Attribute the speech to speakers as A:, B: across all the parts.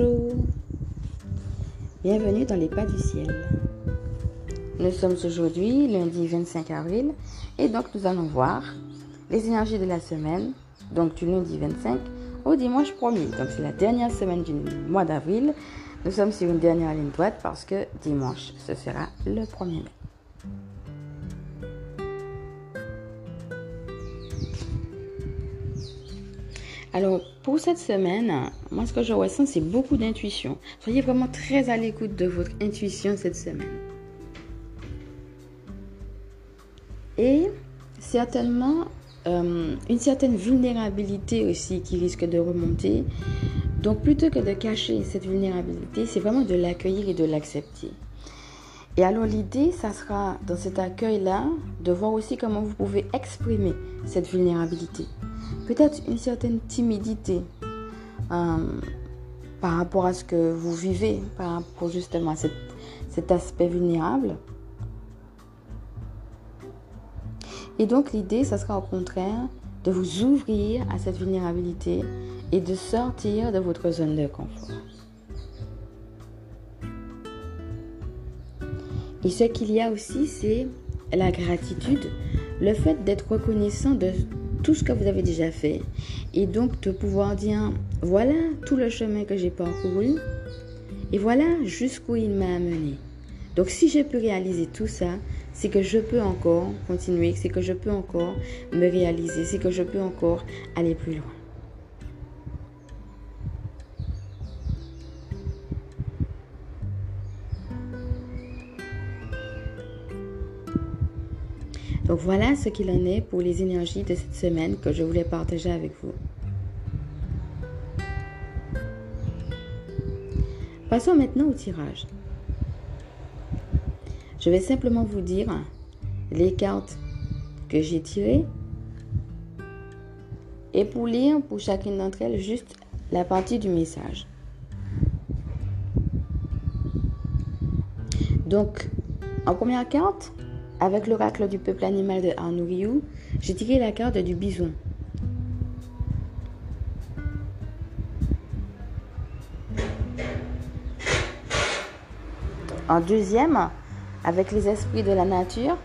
A: Bonjour, bienvenue dans les pas du ciel. Nous sommes aujourd'hui lundi 25 avril et donc nous allons voir les énergies de la semaine, donc du lundi 25 au dimanche 1er. Donc c'est la dernière semaine du mois d'avril. Nous sommes sur une dernière ligne droite parce que dimanche ce sera le 1er mai. Alors, pour cette semaine, moi, ce que je ressens, c'est beaucoup d'intuition. Soyez vraiment très à l'écoute de votre intuition cette semaine. Et certainement, euh, une certaine vulnérabilité aussi qui risque de remonter. Donc, plutôt que de cacher cette vulnérabilité, c'est vraiment de l'accueillir et de l'accepter. Et alors, l'idée, ça sera dans cet accueil-là de voir aussi comment vous pouvez exprimer cette vulnérabilité peut-être une certaine timidité euh, par rapport à ce que vous vivez, par rapport justement à cet aspect vulnérable. Et donc l'idée, ça sera au contraire de vous ouvrir à cette vulnérabilité et de sortir de votre zone de confort. Et ce qu'il y a aussi, c'est la gratitude, le fait d'être reconnaissant de ce que vous avez déjà fait et donc de pouvoir dire voilà tout le chemin que j'ai parcouru et voilà jusqu'où il m'a amené. Donc si j'ai pu réaliser tout ça, c'est que je peux encore continuer, c'est que je peux encore me réaliser, c'est que je peux encore aller plus loin. Donc voilà ce qu'il en est pour les énergies de cette semaine que je voulais partager avec vous. Passons maintenant au tirage. Je vais simplement vous dire les cartes que j'ai tirées et pour lire pour chacune d'entre elles juste la partie du message. Donc, en première carte, avec l'oracle du peuple animal de Arnouriou, j'ai tiré la carte du bison. En deuxième, avec les esprits de la nature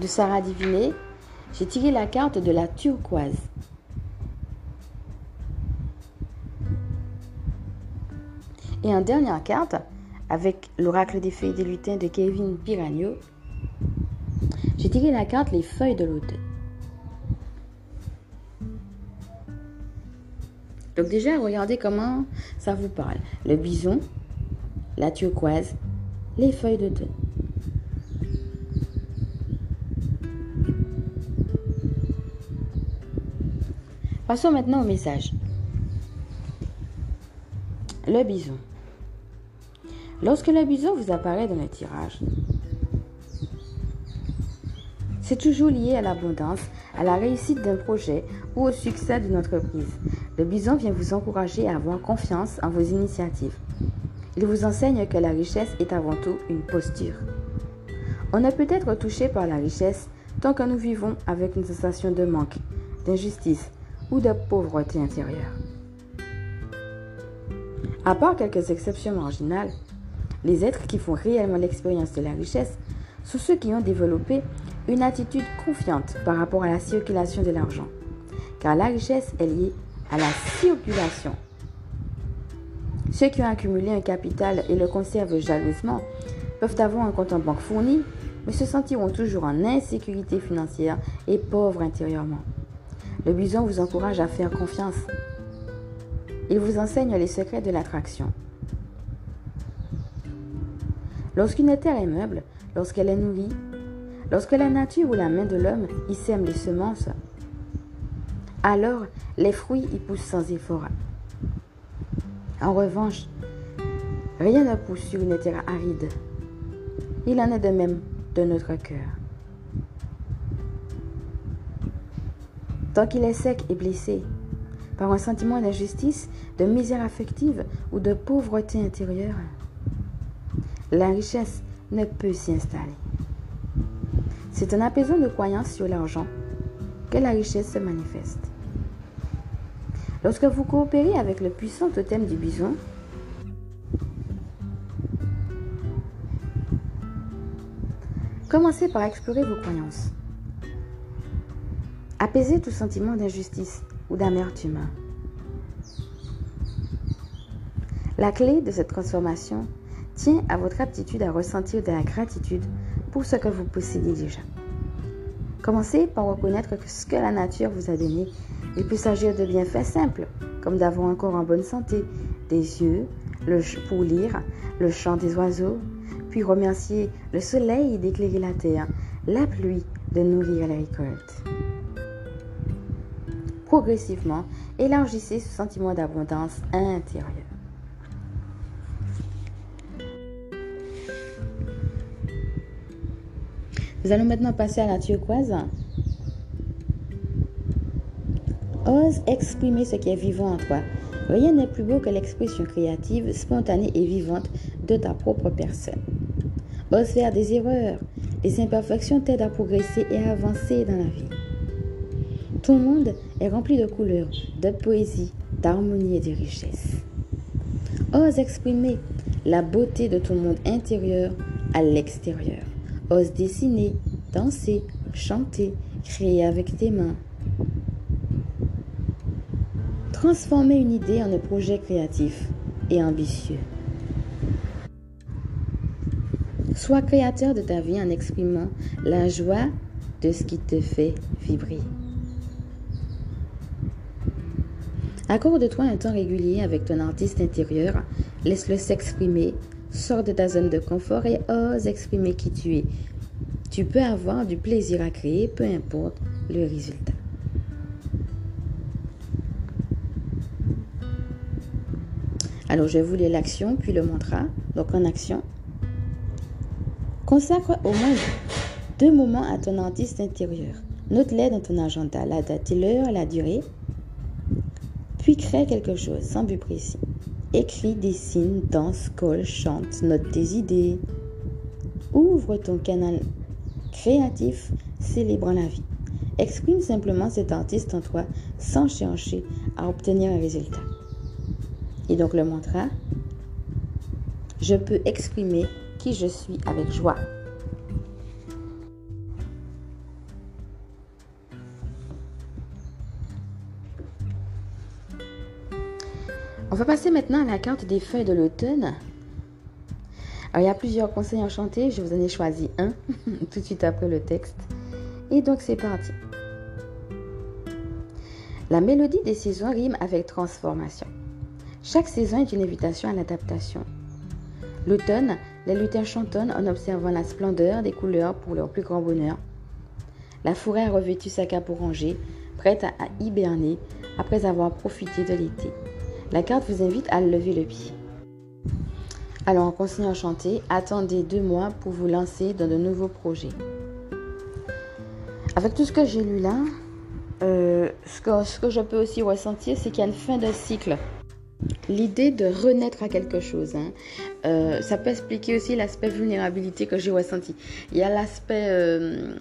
A: de Sarah Diviné, j'ai tiré la carte de la turquoise. Et en dernière carte, avec l'oracle des feuilles des lutins de Kevin Piragno, j'ai tiré la carte Les feuilles de l'automne. Donc déjà, regardez comment ça vous parle. Le bison, la turquoise, les feuilles d'automne. Passons maintenant au message. Le bison. Lorsque bison vous apparaît dans le tirage, c'est toujours lié à l'abondance, à la réussite d'un projet ou au succès d'une entreprise. Le bison vient vous encourager à avoir confiance en vos initiatives. Il vous enseigne que la richesse est avant tout une posture. On ne peut être touché par la richesse tant que nous vivons avec une sensation de manque, d'injustice ou de pauvreté intérieure. À part quelques exceptions marginales, les êtres qui font réellement l'expérience de la richesse sont ceux qui ont développé une attitude confiante par rapport à la circulation de l'argent. Car la richesse est liée à la circulation. Ceux qui ont accumulé un capital et le conservent jalousement peuvent avoir un compte en banque fourni, mais se sentiront toujours en insécurité financière et pauvres intérieurement. Le bison vous encourage à faire confiance. Il vous enseigne les secrets de l'attraction. Lorsqu'une terre est meuble, lorsqu'elle est nourrie, lorsque la nature ou la main de l'homme y sème les semences, alors les fruits y poussent sans effort. En revanche, rien ne pousse sur une terre aride. Il en est de même de notre cœur. Tant qu'il est sec et blessé, par un sentiment d'injustice, de misère affective ou de pauvreté intérieure, la richesse ne peut s'y installer. C'est en apaisant nos croyances sur l'argent que la richesse se manifeste. Lorsque vous coopérez avec le puissant totem du bison, commencez par explorer vos croyances. Apaisez tout sentiment d'injustice ou d'amertume. La clé de cette transformation tient à votre aptitude à ressentir de la gratitude pour ce que vous possédez déjà. Commencez par reconnaître que ce que la nature vous a donné. Il peut s'agir de bienfaits simples, comme d'avoir encore en bonne santé, des yeux le pour lire, le chant des oiseaux, puis remercier le soleil d'éclairer la terre, la pluie de nourrir les récoltes. Progressivement, élargissez ce sentiment d'abondance intérieure. Nous allons maintenant passer à la turquoise. Ose exprimer ce qui est vivant en toi. Rien n'est plus beau que l'expression créative, spontanée et vivante de ta propre personne. Ose faire des erreurs. Les imperfections t'aident à progresser et à avancer dans la vie. Ton monde est rempli de couleurs, de poésie, d'harmonie et de richesse. Ose exprimer la beauté de ton monde intérieur à l'extérieur. Ose dessiner, danser, chanter, créer avec tes mains. Transformer une idée en un projet créatif et ambitieux. Sois créateur de ta vie en exprimant la joie de ce qui te fait vibrer. Accorde-toi un temps régulier avec ton artiste intérieur, laisse-le s'exprimer Sors de ta zone de confort et ose exprimer qui tu es. Tu peux avoir du plaisir à créer, peu importe le résultat. Alors, je voulais l'action, puis le mantra. Donc, en action, consacre au moins deux moments à ton artiste intérieur. Note-les dans ton agenda, la date et l'heure, la durée. Puis crée quelque chose sans but précis. Écris, dessine, danse, colle, chante, note tes idées. Ouvre ton canal créatif célébrant la vie. Exprime simplement cet artiste en toi sans chercher à obtenir un résultat. Et donc le mantra, je peux exprimer qui je suis avec joie. Va passer maintenant à la carte des feuilles de l'automne. Alors, il y a plusieurs conseils enchantés. Je vous en ai choisi un tout de suite après le texte. Et donc, c'est parti. La mélodie des saisons rime avec transformation. Chaque saison est une invitation à l'adaptation. L'automne, les lutins chantonnent en observant la splendeur des couleurs pour leur plus grand bonheur. La forêt a revêtu sa cape orangée, prête à hiberner après avoir profité de l'été. La carte vous invite à lever le pied. Alors, en continuant à attendez deux mois pour vous lancer dans de nouveaux projets. Avec tout ce que j'ai lu là, euh, ce, que, je peux aussi ressentir, c'est qu'il y a une fin de cycle. L'idée de renaître à quelque chose. Hein. Euh, ça peut expliquer aussi l'aspect vulnérabilité que j'ai ressenti. Il y a l'aspect euh,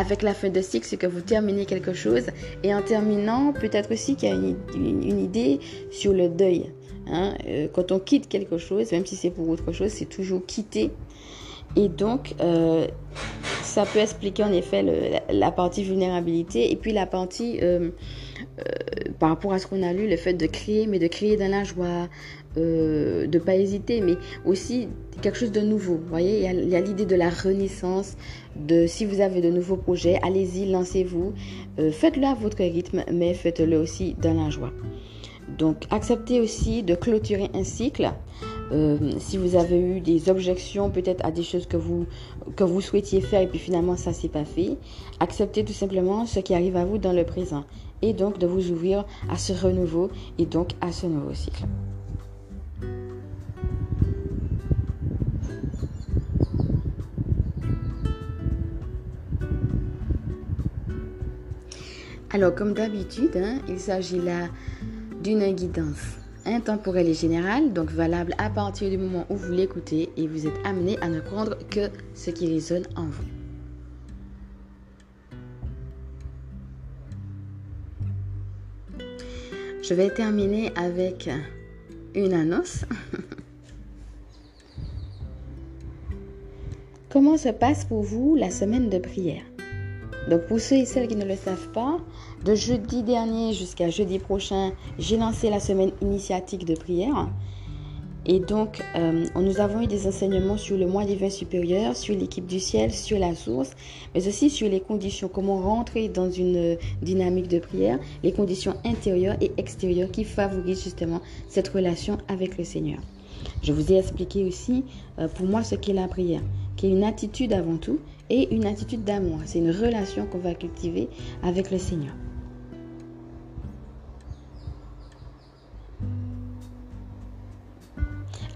A: avec la fin de cycle, c'est que vous terminez quelque chose. Et en terminant, peut-être aussi qu'il y a une, idée sur le deuil. Hein. Euh, quand on quitte quelque chose, même si c'est pour autre chose, c'est toujours quitter. Et donc, euh, ça peut expliquer en effet la, partie vulnérabilité et puis la partie euh, par rapport à ce qu'on a lu, le fait de créer, mais de créer dans la joie, de ne pas hésiter, mais aussi quelque chose de nouveau. Vous voyez, il y a l'idée de la renaissance, de si vous avez de nouveaux projets, allez-y, lancez-vous. Euh, faites-le à votre rythme, mais faites-le aussi dans la joie. Donc, acceptez aussi de clôturer un cycle. Euh, si vous avez eu des objections peut-être à des choses que vous, que vous souhaitiez faire et puis finalement ça s'est pas fait, acceptez tout simplement ce qui arrive à vous dans le présent et donc de vous ouvrir à ce renouveau et donc à ce nouveau cycle. Alors, comme d'habitude, hein, il s'agit là d'une guidance intemporelle et générale, donc valable à partir du moment où vous l'écoutez et vous êtes amené à ne prendre que ce qui résonne en vous. je vais terminer avec une annonce. Comment se passe pour vous la semaine de prière? Donc pour ceux et celles qui ne le savent pas, de jeudi dernier jusqu'à jeudi prochain, j'ai lancé la semaine initiatique de prière. Et donc, euh, nous avons eu des enseignements sur le mois divin supérieur, sur l'équipe du ciel, sur la source, mais aussi sur les conditions, comment rentrer dans une dynamique de prière, les conditions intérieures et extérieures qui favorisent justement cette relation avec le Seigneur. Je vous ai expliqué aussi euh, pour moi ce qu'est la prière qui est une attitude avant tout et une attitude d'amour. C'est une relation qu'on va cultiver avec le Seigneur.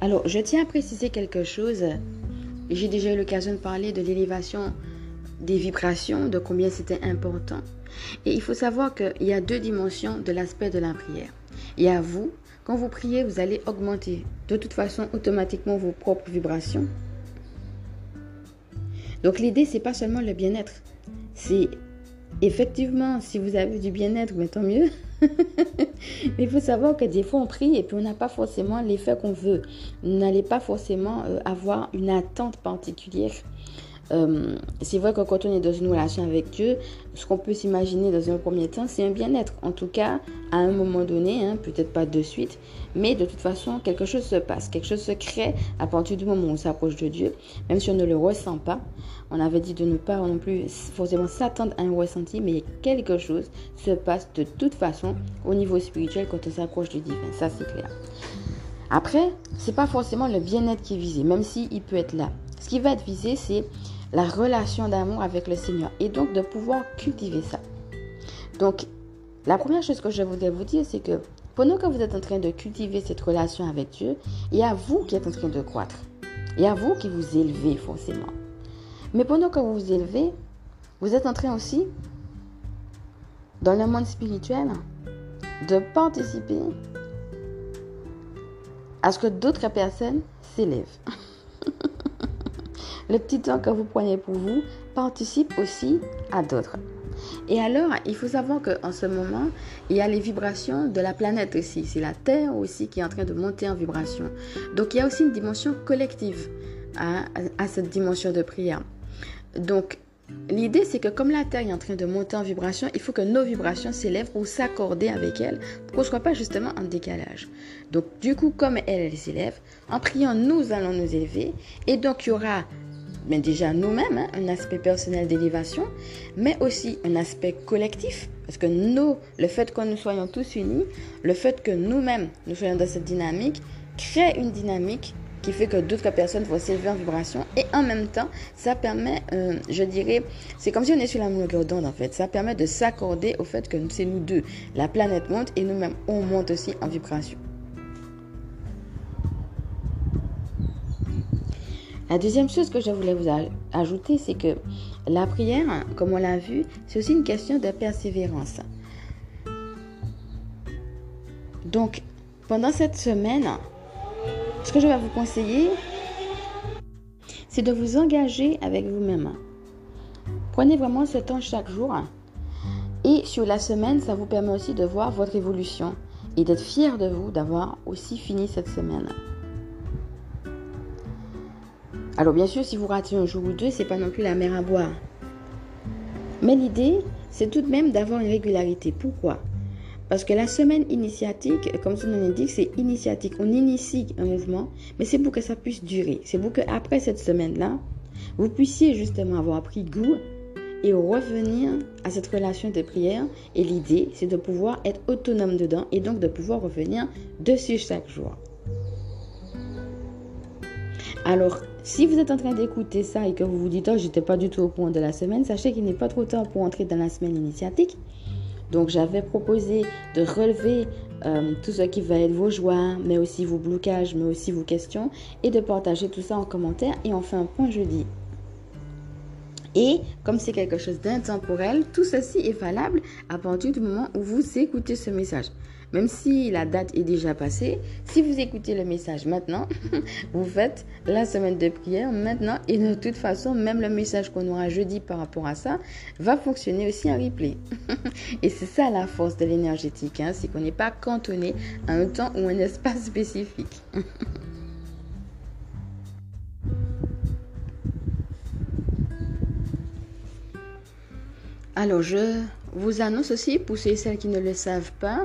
A: Alors, je tiens à préciser quelque chose. J'ai déjà eu l'occasion de parler de l'élévation des vibrations, de combien c'était important. Et il faut savoir qu'il y a deux dimensions de l'aspect de la prière. Il y a vous, quand vous priez, vous allez augmenter de toute façon automatiquement vos propres vibrations. Donc l'idée, c'est pas seulement le bien-être. C'est effectivement, si vous avez du bien-être, mais tant mieux. Mais il faut savoir que des fois on prie et puis on n'a pas forcément l'effet qu'on veut. Vous n'allez pas forcément euh, avoir une attente particulière euh, c'est vrai que quand on est dans une relation avec Dieu, ce qu'on peut s'imaginer dans un premier temps, c'est un bien-être. En tout cas, à un moment donné, hein, peut-être pas de suite, mais de toute façon, quelque chose se passe, quelque chose se crée à partir du moment où on s'approche de Dieu, même si on ne le ressent pas. On avait dit de ne pas non plus forcément s'attendre à un ressenti, mais quelque chose se passe de toute façon au niveau spirituel quand on s'approche du divin. Ça, c'est clair. Après, c'est pas forcément le bien-être qui est visé, même s'il peut être là. Ce qui va être visé, c'est la relation d'amour avec le Seigneur et donc de pouvoir cultiver ça. Donc, la première chose que je voudrais vous dire, c'est que pendant que vous êtes en train de cultiver cette relation avec Dieu, il y a vous qui êtes en train de croître. Il y a vous qui vous élevez forcément. Mais pendant que vous vous élevez, vous êtes en train aussi, dans le monde spirituel, de participer à ce que d'autres personnes s'élèvent. le petit temps que vous prenez pour vous participe aussi à d'autres. Et alors, il faut savoir qu'en ce moment, il y a les vibrations de la planète aussi. C'est la Terre aussi qui est en train de monter en vibration. Donc, il y a aussi une dimension collective à, à cette dimension de prière. Donc, L'idée, c'est que comme la Terre est en train de monter en vibration, il faut que nos vibrations s'élèvent ou s'accorder avec elle pour qu'on ne soit pas justement en décalage. Donc, du coup, comme elle, elle s'élève, en priant, nous allons nous élever. Et donc, il y aura mais déjà nous-mêmes, hein, un aspect personnel d'élévation, mais aussi un aspect collectif, parce que nous, le fait que nous soyons tous unis, le fait que nous-mêmes, nous soyons dans cette dynamique, crée une dynamique qui fait que d'autres personnes vont s'élever en vibration. Et en même temps, ça permet, euh, je dirais, c'est comme si on est sur la longueur d'onde en fait, ça permet de s'accorder au fait que c'est nous deux, la planète monte et nous-mêmes, on monte aussi en vibration. La deuxième chose que je voulais vous ajouter, c'est que la prière, comme on l'a vu, c'est aussi une question de persévérance. Donc, pendant cette semaine, ce que je vais vous conseiller, c'est de vous engager avec vous-même. Prenez vraiment ce temps chaque jour. Et sur la semaine, ça vous permet aussi de voir votre évolution et d'être fier de vous d'avoir aussi fini cette semaine. Alors bien sûr, si vous ratez un jour ou deux, c'est pas non plus la mer à boire. Mais l'idée, c'est tout de même d'avoir une régularité. Pourquoi? Parce que la semaine initiatique, comme son nom l'indique, c'est initiatique. On initie un mouvement, mais c'est pour que ça puisse durer. C'est pour qu'après cette semaine-là, vous puissiez justement avoir pris goût et revenir à cette relation de prière. Et l'idée, c'est de pouvoir être autonome dedans et donc de pouvoir revenir dessus chaque jour. Alors, si vous êtes en train d'écouter ça et que vous vous dites, oh, j'étais pas du tout au point de la semaine, sachez qu'il n'est pas trop tard pour entrer dans la semaine initiatique. Donc, j'avais proposé de relever euh, tout ce qui va être vos joies, mais aussi vos blocages, mais aussi vos questions, et de partager tout ça en commentaire. Et on fait un point jeudi. Et comme c'est quelque chose d'intemporel, tout ceci est valable à partir du moment où vous écoutez ce message. Même si la date est déjà passée, si vous écoutez le message maintenant, vous faites la semaine de prière maintenant et de toute façon, même le message qu'on aura jeudi par rapport à ça va fonctionner aussi en replay. et c'est ça la force de l'énergétique, hein, c'est qu'on n'est pas cantonné à un temps ou un espace spécifique. Alors, je vous annonce aussi, pour ceux et celles qui ne le savent pas,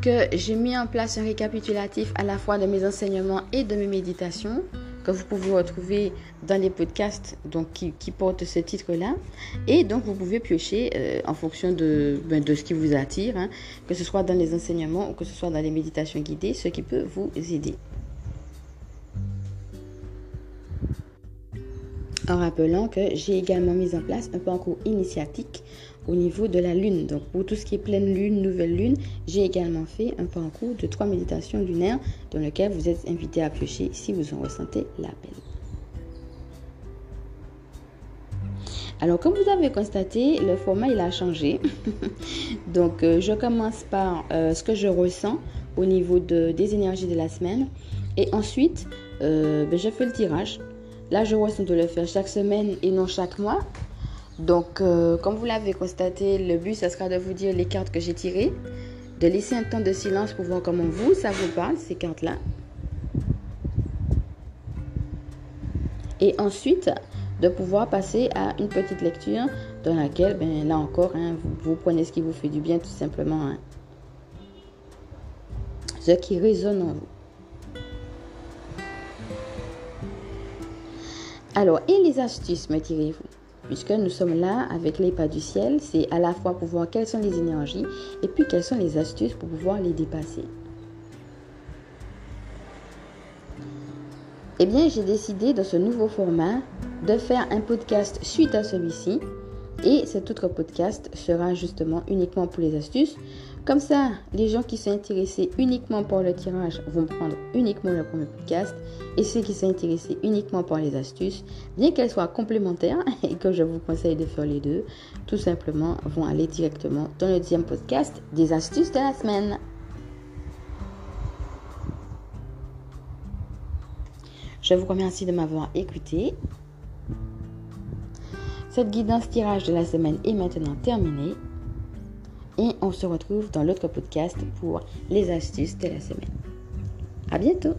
A: que j'ai mis en place un récapitulatif à la fois de mes enseignements et de mes méditations que vous pouvez retrouver dans les podcasts donc, qui, portent ce titre-là. Et donc, vous pouvez piocher euh, en fonction de, ben, de ce qui vous attire, hein, que ce soit dans les enseignements ou que ce soit dans les méditations guidées, ce qui peut vous aider. En rappelant que j'ai également mis en place un parcours initiatique au niveau de la lune. Donc pour tout ce qui est pleine lune, nouvelle lune, j'ai également fait un parcours de trois méditations lunaires dans lequel vous êtes invité à piocher si vous en ressentez l'appel. Alors comme vous avez constaté, le format il a changé. Donc euh, je commence par euh, ce que je ressens au niveau de, des énergies de la semaine. Et ensuite, euh, ben, je fais le tirage. Là, je ressens de le faire chaque semaine et non chaque mois. Donc, euh, comme vous l'avez constaté, le but, ce sera de vous dire les cartes que j'ai tirées, de laisser un temps de silence pour voir comment vous, ça vous parle, ces cartes-là. Et ensuite, de pouvoir passer à une petite lecture dans laquelle, ben, là encore, hein, vous, prenez ce qui vous fait du bien, tout simplement. Hein. Ce qui résonne en vous. Alors, et les astuces, me direz-vous? Puisque nous sommes là avec les pas du ciel, c'est à la fois pour voir quelles sont les énergies et puis quelles sont les astuces pour pouvoir les dépasser. Eh bien, j'ai décidé dans ce nouveau format de faire un podcast suite à celui-ci. Et cet autre podcast sera justement uniquement pour les astuces. Comme ça, les gens qui sont intéressés uniquement par le tirage vont prendre uniquement le premier podcast et ceux qui sont intéressés uniquement par les astuces, bien qu'elles soient complémentaires et que je vous conseille de faire les deux, tout simplement vont aller directement dans le deuxième podcast des astuces de la semaine. Je vous remercie de m'avoir écouté. Cette guidance tirage de la semaine est maintenant terminée. Et on se retrouve dans l'autre podcast pour les astuces de la semaine. À bientôt!